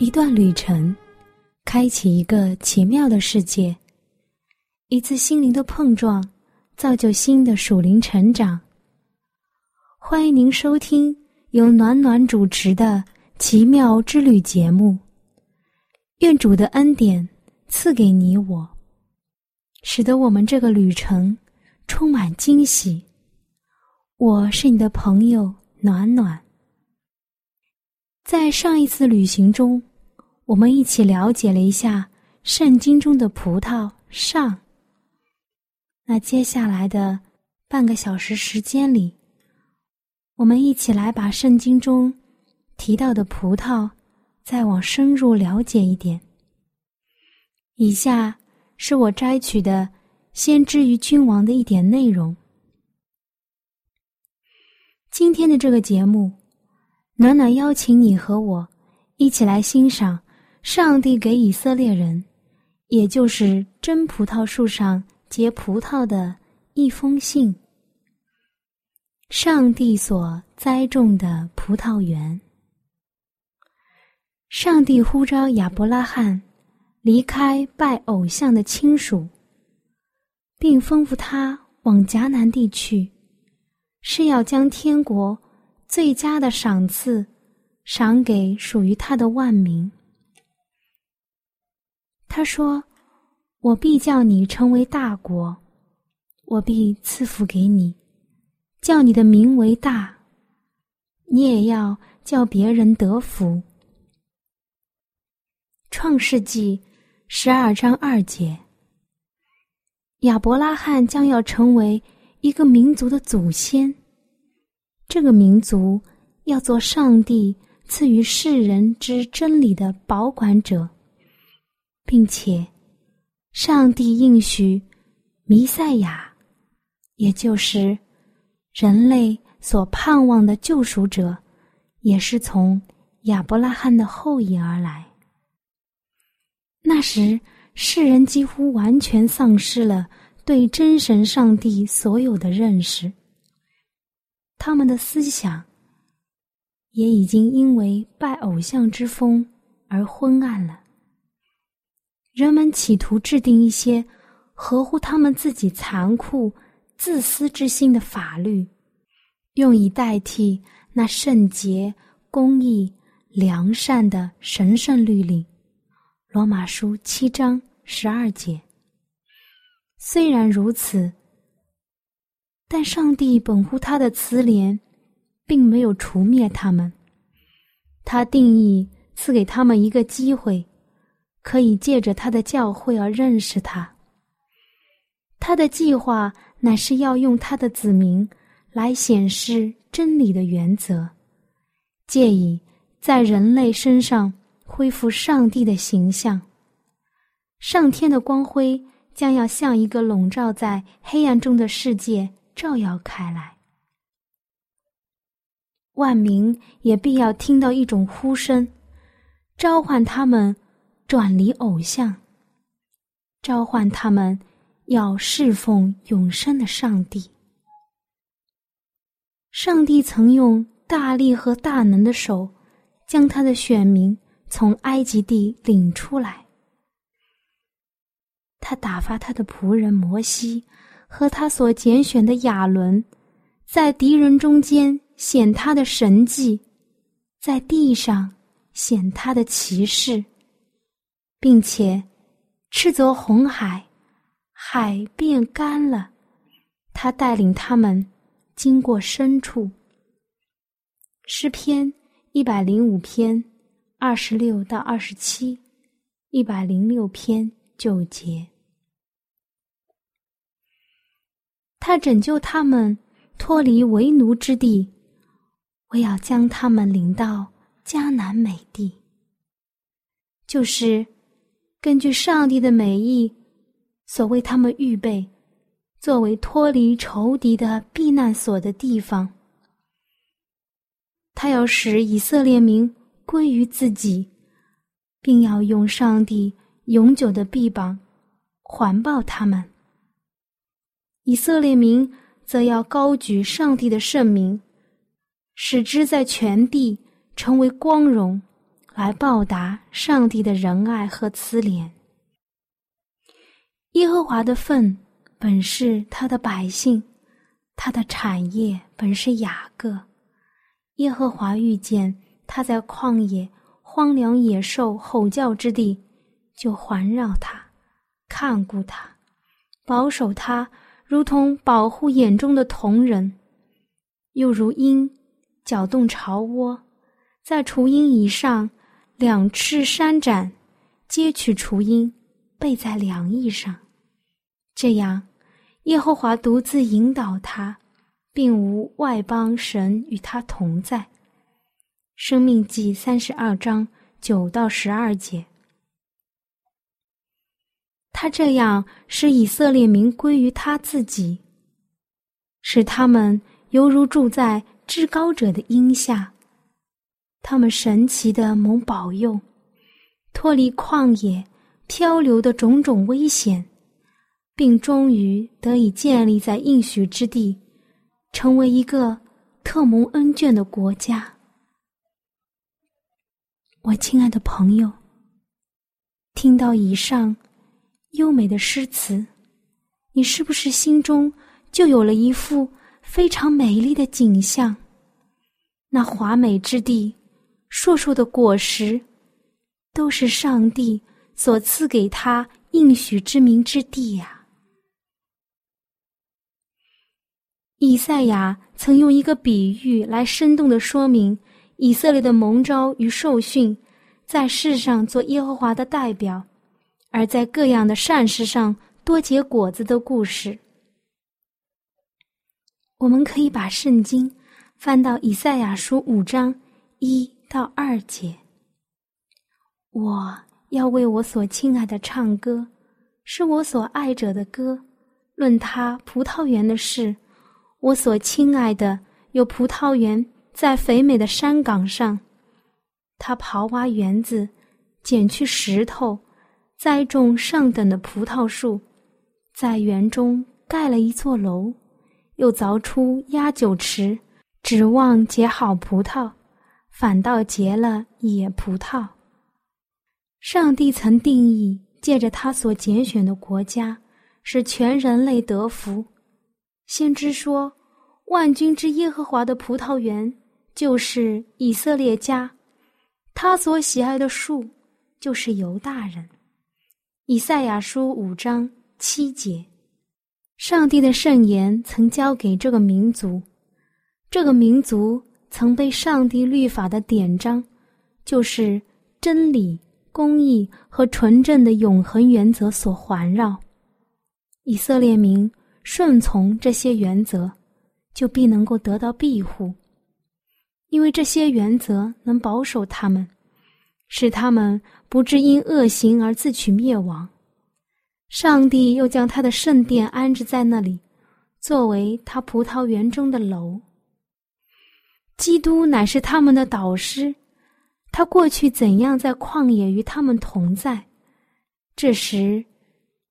一段旅程，开启一个奇妙的世界；一次心灵的碰撞，造就新的属灵成长。欢迎您收听由暖暖主持的《奇妙之旅》节目。愿主的恩典赐给你我，使得我们这个旅程充满惊喜。我是你的朋友暖暖。在上一次旅行中。我们一起了解了一下圣经中的葡萄上。那接下来的半个小时时间里，我们一起来把圣经中提到的葡萄再往深入了解一点。以下是我摘取的《先知与君王》的一点内容。今天的这个节目，暖暖邀请你和我一起来欣赏。上帝给以色列人，也就是真葡萄树上结葡萄的一封信。上帝所栽种的葡萄园。上帝呼召亚伯拉罕离开拜偶像的亲属，并吩咐他往迦南地去，是要将天国最佳的赏赐赏给属于他的万民。他说：“我必叫你成为大国，我必赐福给你，叫你的名为大。你也要叫别人得福。”创世纪十二章二节，亚伯拉罕将要成为一个民族的祖先，这个民族要做上帝赐予世人之真理的保管者。并且，上帝应许弥赛亚，也就是人类所盼望的救赎者，也是从亚伯拉罕的后裔而来。那时，世人几乎完全丧失了对真神上帝所有的认识，他们的思想也已经因为拜偶像之风而昏暗了。人们企图制定一些合乎他们自己残酷、自私之心的法律，用以代替那圣洁、公义、良善的神圣律令。罗马书七章十二节。虽然如此，但上帝本乎他的慈怜，并没有除灭他们。他定义赐给他们一个机会。可以借着他的教会而认识他。他的计划乃是要用他的子民来显示真理的原则，借以在人类身上恢复上帝的形象。上天的光辉将要像一个笼罩在黑暗中的世界照耀开来，万民也必要听到一种呼声，召唤他们。转离偶像，召唤他们要侍奉永生的上帝。上帝曾用大力和大能的手，将他的选民从埃及地领出来。他打发他的仆人摩西和他所拣选的亚伦，在敌人中间显他的神迹，在地上显他的骑士。并且，斥责红海，海变干了。他带领他们经过深处。诗篇一百零五篇二十六到二十七，一百零六篇九节。他拯救他们脱离为奴之地，我要将他们领到迦南美地，就是根据上帝的美意所为他们预备，作为脱离仇敌的避难所的地方。他要使以色列民归于自己，并要用上帝永久的臂膀环抱他们。以色列民则要高举上帝的圣名。使之在全地成为光荣，来报答上帝的仁爱和慈怜。耶和华的份本是他的百姓，他的产业本是雅各。耶和华遇见他在旷野荒凉野兽吼叫之地，就环绕他，看顾他，保守他，如同保护眼中的瞳人，又如鹰。搅动巢窝，在雏鹰以上，两翅扇展，接取雏鹰，背在凉翼上。这样，耶和华独自引导他，并无外邦神与他同在。生命记三十二章九到十二节。他这样使以色列民归于他自己，使他们犹如住在。至高者的荫下，他们神奇的蒙保佑，脱离旷野漂流的种种危险，并终于得以建立在应许之地，成为一个特蒙恩眷的国家。我亲爱的朋友，听到以上优美的诗词，你是不是心中就有了一幅？非常美丽的景象，那华美之地，硕硕的果实，都是上帝所赐给他应许之名之地呀。以赛亚曾用一个比喻来生动的说明以色列的蒙召与受训，在世上做耶和华的代表，而在各样的善事上多结果子的故事。我们可以把圣经翻到以赛亚书五章一到二节。我要为我所亲爱的唱歌，是我所爱者的歌。论他葡萄园的事，我所亲爱的有葡萄园在肥美的山岗上。他刨挖园子，捡去石头，栽种上等的葡萄树，在园中盖了一座楼。又凿出压酒池，指望结好葡萄，反倒结了野葡萄。上帝曾定义，借着他所拣选的国家，使全人类得福。先知说：“万军之耶和华的葡萄园，就是以色列家；他所喜爱的树，就是犹大人。”以赛亚书五章七节。上帝的圣言曾交给这个民族，这个民族曾被上帝律法的典章，就是真理、公义和纯正的永恒原则所环绕。以色列民顺从这些原则，就必能够得到庇护，因为这些原则能保守他们，使他们不致因恶行而自取灭亡。上帝又将他的圣殿安置在那里，作为他葡萄园中的楼。基督乃是他们的导师，他过去怎样在旷野与他们同在，这时，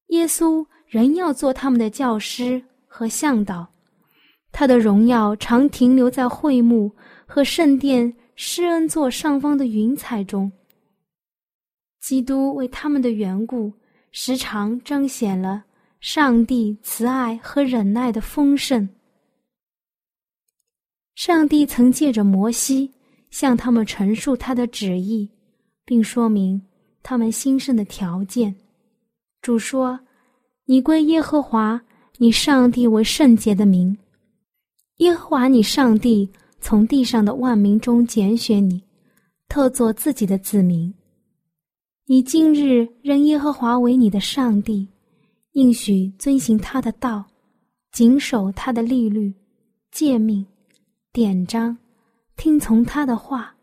耶稣仍要做他们的教师和向导。他的荣耀常停留在会幕和圣殿施恩座上方的云彩中。基督为他们的缘故。时常彰显了上帝慈爱和忍耐的丰盛。上帝曾借着摩西向他们陈述他的旨意，并说明他们兴盛的条件。主说：“你归耶和华你上帝为圣洁的名。耶和华你上帝从地上的万民中拣选你，特作自己的子民。”你今日认耶和华为你的上帝，应许遵行他的道，谨守他的律律、诫命、典章、听从他的话。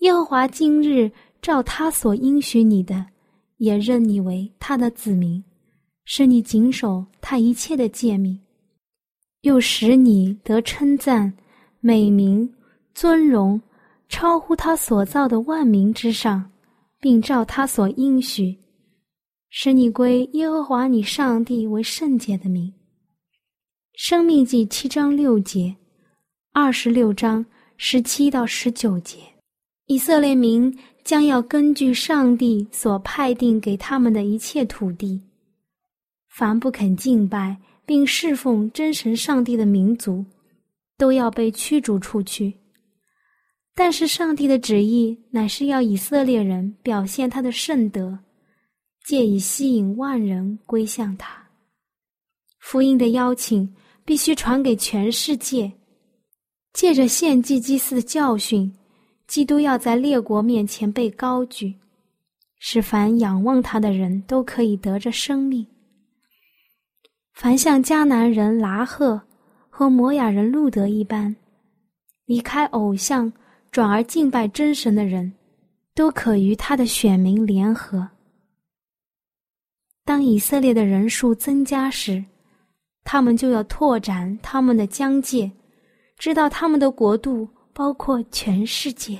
耶和华今日照他所应许你的，也认你为他的子民，使你谨守他一切的诫命，又使你得称赞、美名、尊荣，超乎他所造的万民之上，并照他所应许，使你归耶和华你上帝为圣洁的名。生命记七章六节，二十六章十七到十九节，以色列民将要根据上帝所派定给他们的一切土地，凡不肯敬拜并侍奉真神上帝的民族，都要被驱逐出去。但是上帝的旨意乃是要以色列人表现他的圣德，借以吸引万人归向他。福音的邀请。必须传给全世界，借着献祭祭祀的教训，基督要在列国面前被高举，使凡仰望他的人都可以得着生命。凡像迦南人拿赫和摩雅人路德一般，离开偶像转而敬拜真神的人，都可与他的选民联合。当以色列的人数增加时，他们就要拓展他们的疆界，知道他们的国度包括全世界。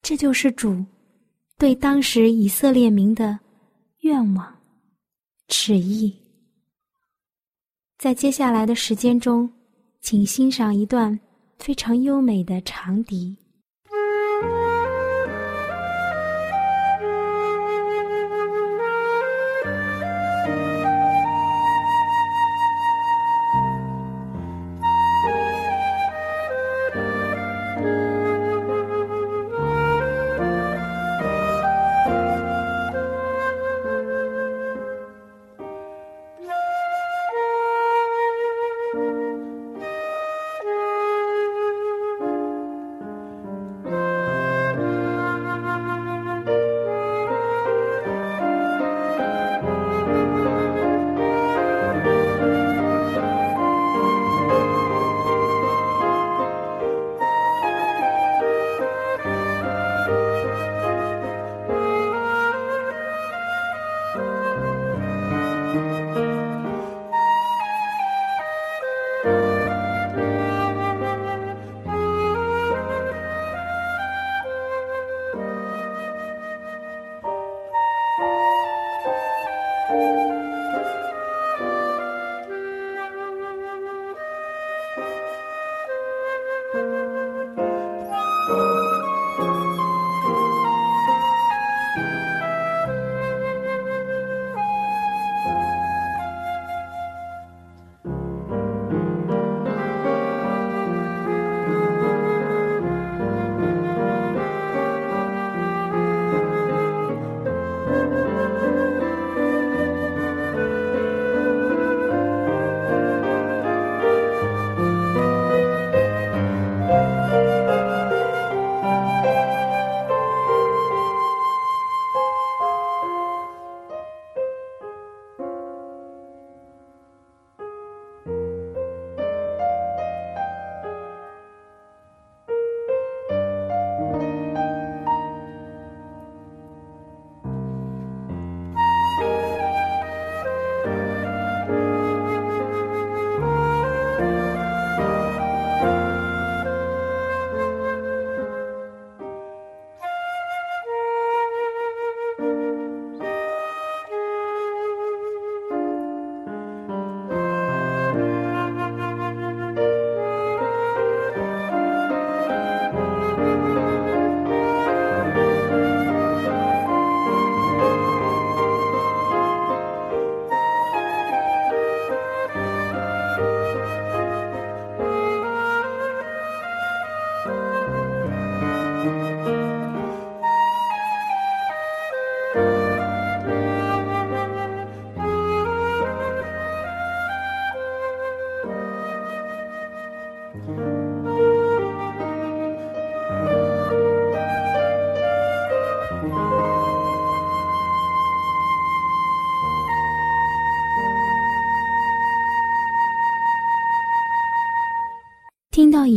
这就是主对当时以色列民的愿望、旨意。在接下来的时间中，请欣赏一段非常优美的长笛。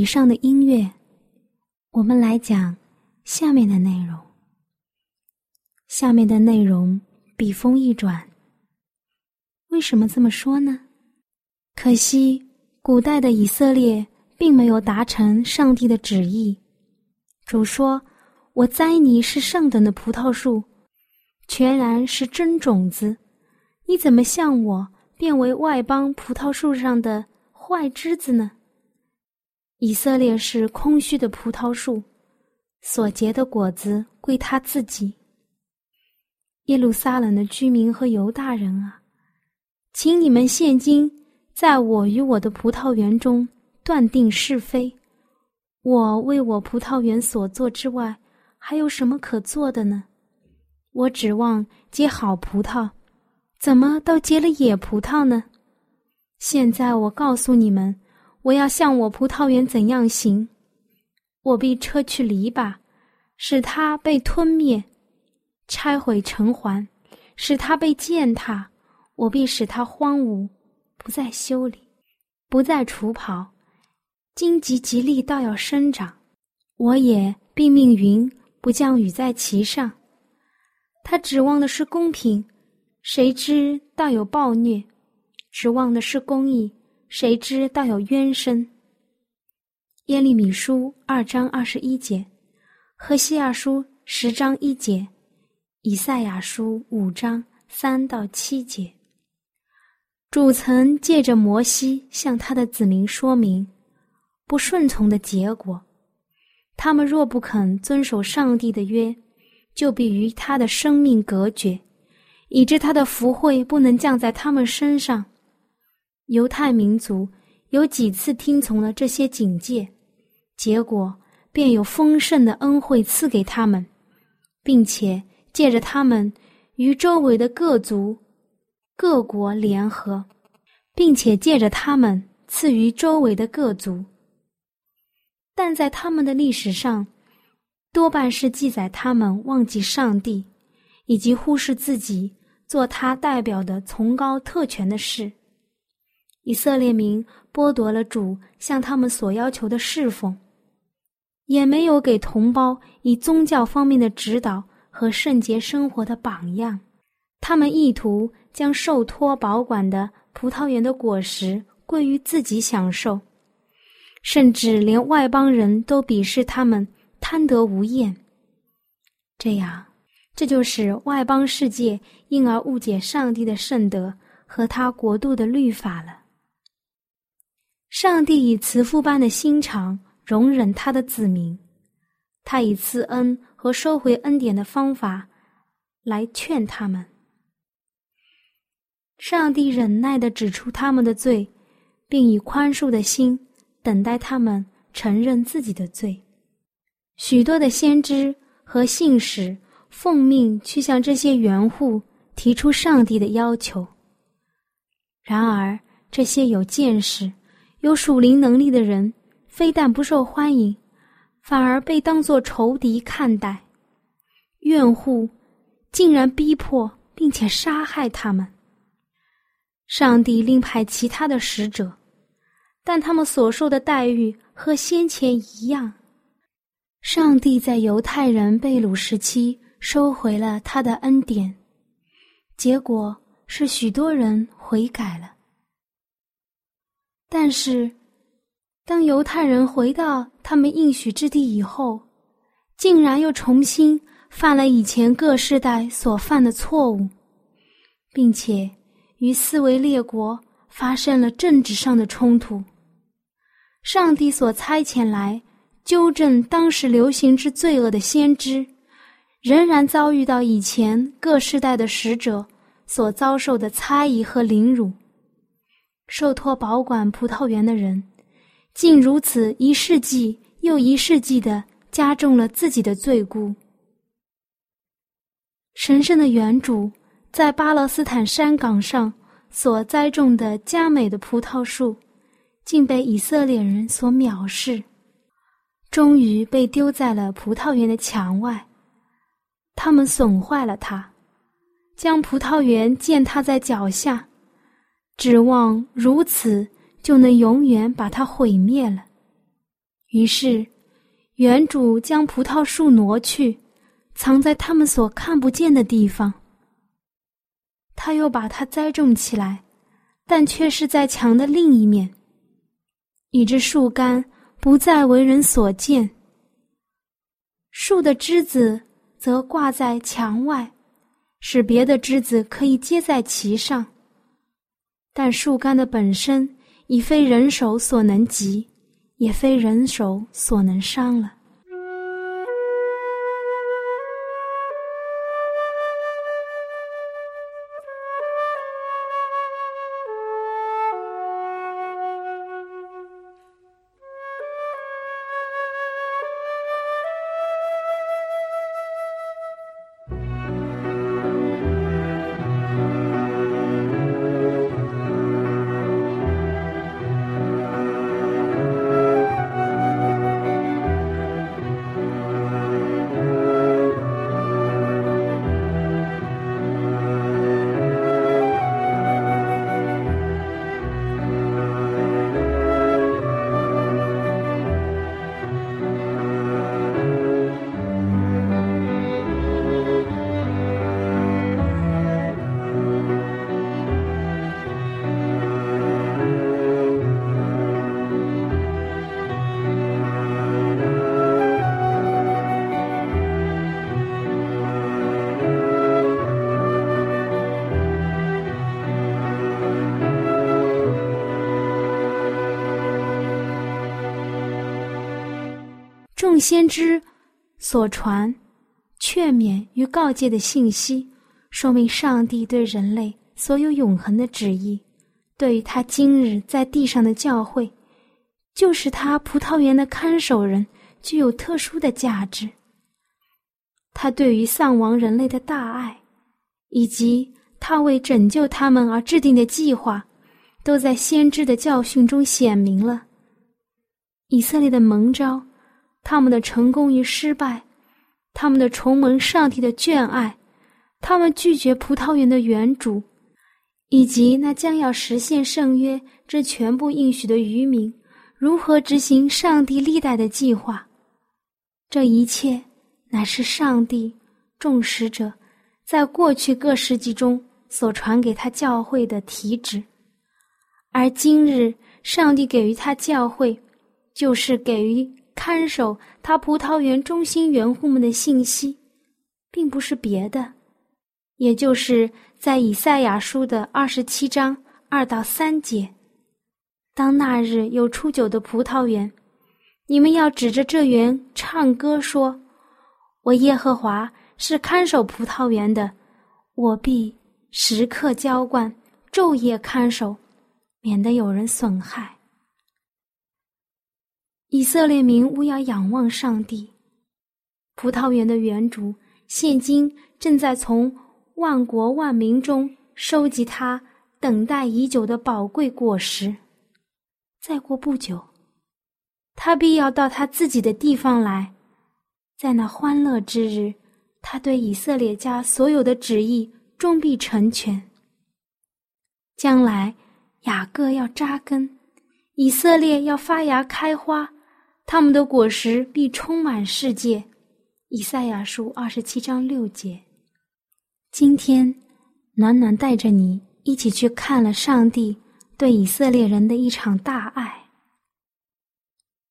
以上的音乐，我们来讲下面的内容。下面的内容笔锋一转。为什么这么说呢？可惜古代的以色列并没有达成上帝的旨意。主说：“我栽你是上等的葡萄树，全然是真种子。你怎么像我变为外邦葡萄树上的坏枝子呢？”以色列是空虚的葡萄树，所结的果子归他自己。耶路撒冷的居民和犹大人啊，请你们现今在我与我的葡萄园中断定是非。我为我葡萄园所做之外，还有什么可做的呢？我指望结好葡萄，怎么倒结了野葡萄呢？现在我告诉你们。我要向我葡萄园怎样行？我必撤去篱笆，使它被吞灭；拆毁城环，使它被践踏。我必使它荒芜，不再修理，不再除刨。荆棘吉利倒要生长，我也必命云不降雨在其上。他指望的是公平，谁知倒有暴虐；指望的是公义。谁知道有冤声？耶利米书二章二十一节，和西亚书十章一节，以赛亚书五章三到七节。主曾借着摩西向他的子民说明不顺从的结果，他们若不肯遵守上帝的约，就必与他的生命隔绝，以致他的福惠不能降在他们身上。犹太民族有几次听从了这些警戒，结果便有丰盛的恩惠赐给他们，并且借着他们与周围的各族、各国联合，并且借着他们赐予周围的各族。但在他们的历史上，多半是记载他们忘记上帝，以及忽视自己做他代表的崇高特权的事。以色列民剥夺了主向他们所要求的侍奉，也没有给同胞以宗教方面的指导和圣洁生活的榜样。他们意图将受托保管的葡萄园的果实归于自己享受，甚至连外邦人都鄙视他们贪得无厌。这样，这就使外邦世界因而误解上帝的圣德和他国度的律法了。上帝以慈父般的心肠容忍他的子民，他以赐恩和收回恩典的方法来劝他们。上帝忍耐的指出他们的罪，并以宽恕的心等待他们承认自己的罪。许多的先知和信使奉命去向这些园户提出上帝的要求，然而这些有见识。有属灵能力的人，非但不受欢迎，反而被当作仇敌看待。怨妇竟然逼迫并且杀害他们。上帝另派其他的使者，但他们所受的待遇和先前一样。上帝在犹太人被掳时期收回了他的恩典，结果是许多人悔改了。但是，当犹太人回到他们应许之地以后，竟然又重新犯了以前各世代所犯的错误，并且与四维列国发生了政治上的冲突。上帝所差遣来纠正当时流行之罪恶的先知，仍然遭遇到以前各世代的使者所遭受的猜疑和凌辱。受托保管葡萄园的人，竟如此一世纪又一世纪的加重了自己的罪辜。神圣的园主在巴勒斯坦山岗上所栽种的佳美的葡萄树，竟被以色列人所藐视，终于被丢在了葡萄园的墙外。他们损坏了它，将葡萄园践踏在脚下。指望如此就能永远把它毁灭了。于是，园主将葡萄树挪去，藏在他们所看不见的地方。他又把它栽种起来，但却是在墙的另一面，以致树干不再为人所见。树的枝子则挂在墙外，使别的枝子可以接在其上。但树干的本身已非人手所能及，也非人手所能伤了。先知所传、劝勉与告诫的信息，说明上帝对人类所有永恒的旨意，对于他今日在地上的教会，就是他葡萄园的看守人，具有特殊的价值。他对于丧亡人类的大爱，以及他为拯救他们而制定的计划，都在先知的教训中显明了。以色列的蒙召。他们的成功与失败，他们的重蒙上帝的眷爱，他们拒绝葡萄园的原主，以及那将要实现圣约这全部应许的渔民，如何执行上帝历代的计划？这一切乃是上帝众使者在过去各世纪中所传给他教会的题旨，而今日上帝给予他教会，就是给予。看守他葡萄园中心园户们的信息，并不是别的，也就是在以赛亚书的二十七章二到三节：“当那日有初九的葡萄园，你们要指着这园唱歌说：‘我耶和华是看守葡萄园的，我必时刻浇灌，昼夜看守，免得有人损害。’”以色列民务要仰望上帝。葡萄园的园主现今正在从万国万民中收集他等待已久的宝贵果实。再过不久，他必要到他自己的地方来，在那欢乐之日，他对以色列家所有的旨意终必成全。将来，雅各要扎根，以色列要发芽开花。他们的果实必充满世界，以赛亚书二十七章六节。今天，暖暖带着你一起去看了上帝对以色列人的一场大爱。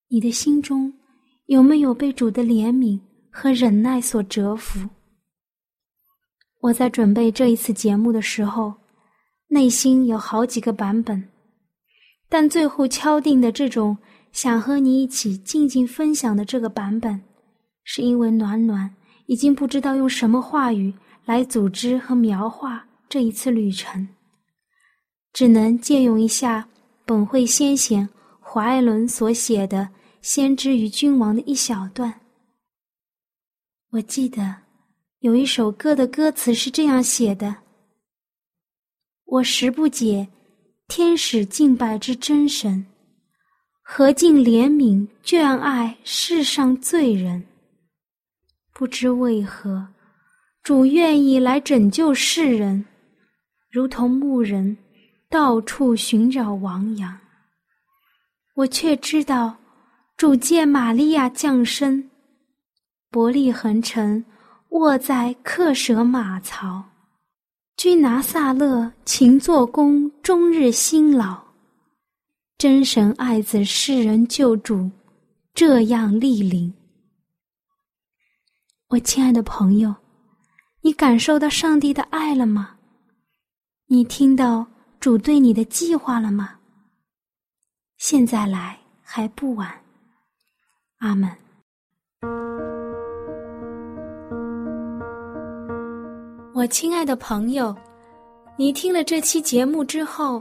你的心中有没有被主的怜悯和忍耐所折服？我在准备这一次节目的时候，内心有好几个版本，但最后敲定的这种。想和你一起静静分享的这个版本，是因为暖暖已经不知道用什么话语来组织和描画这一次旅程，只能借用一下本会先贤华爱伦所写的《先知与君王》的一小段。我记得有一首歌的歌词是这样写的：“我实不解天使敬拜之真神。”何尽怜悯眷爱世上罪人？不知为何，主愿意来拯救世人，如同牧人到处寻找亡羊。我却知道，主借玛利亚降生，伯利恒城卧在克舍马槽，居拿撒勒勤做工，终日辛劳。真神爱子世人救主，这样莅临。我亲爱的朋友，你感受到上帝的爱了吗？你听到主对你的计划了吗？现在来还不晚。阿门。我亲爱的朋友，你听了这期节目之后，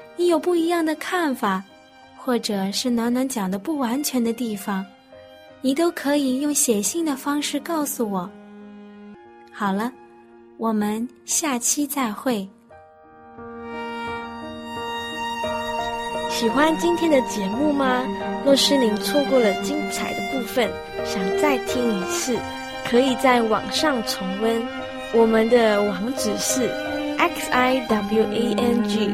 你有不一样的看法，或者是暖暖讲的不完全的地方，你都可以用写信的方式告诉我。好了，我们下期再会。喜欢今天的节目吗？若是您错过了精彩的部分，想再听一次，可以在网上重温。我们的网址是 x i w a n g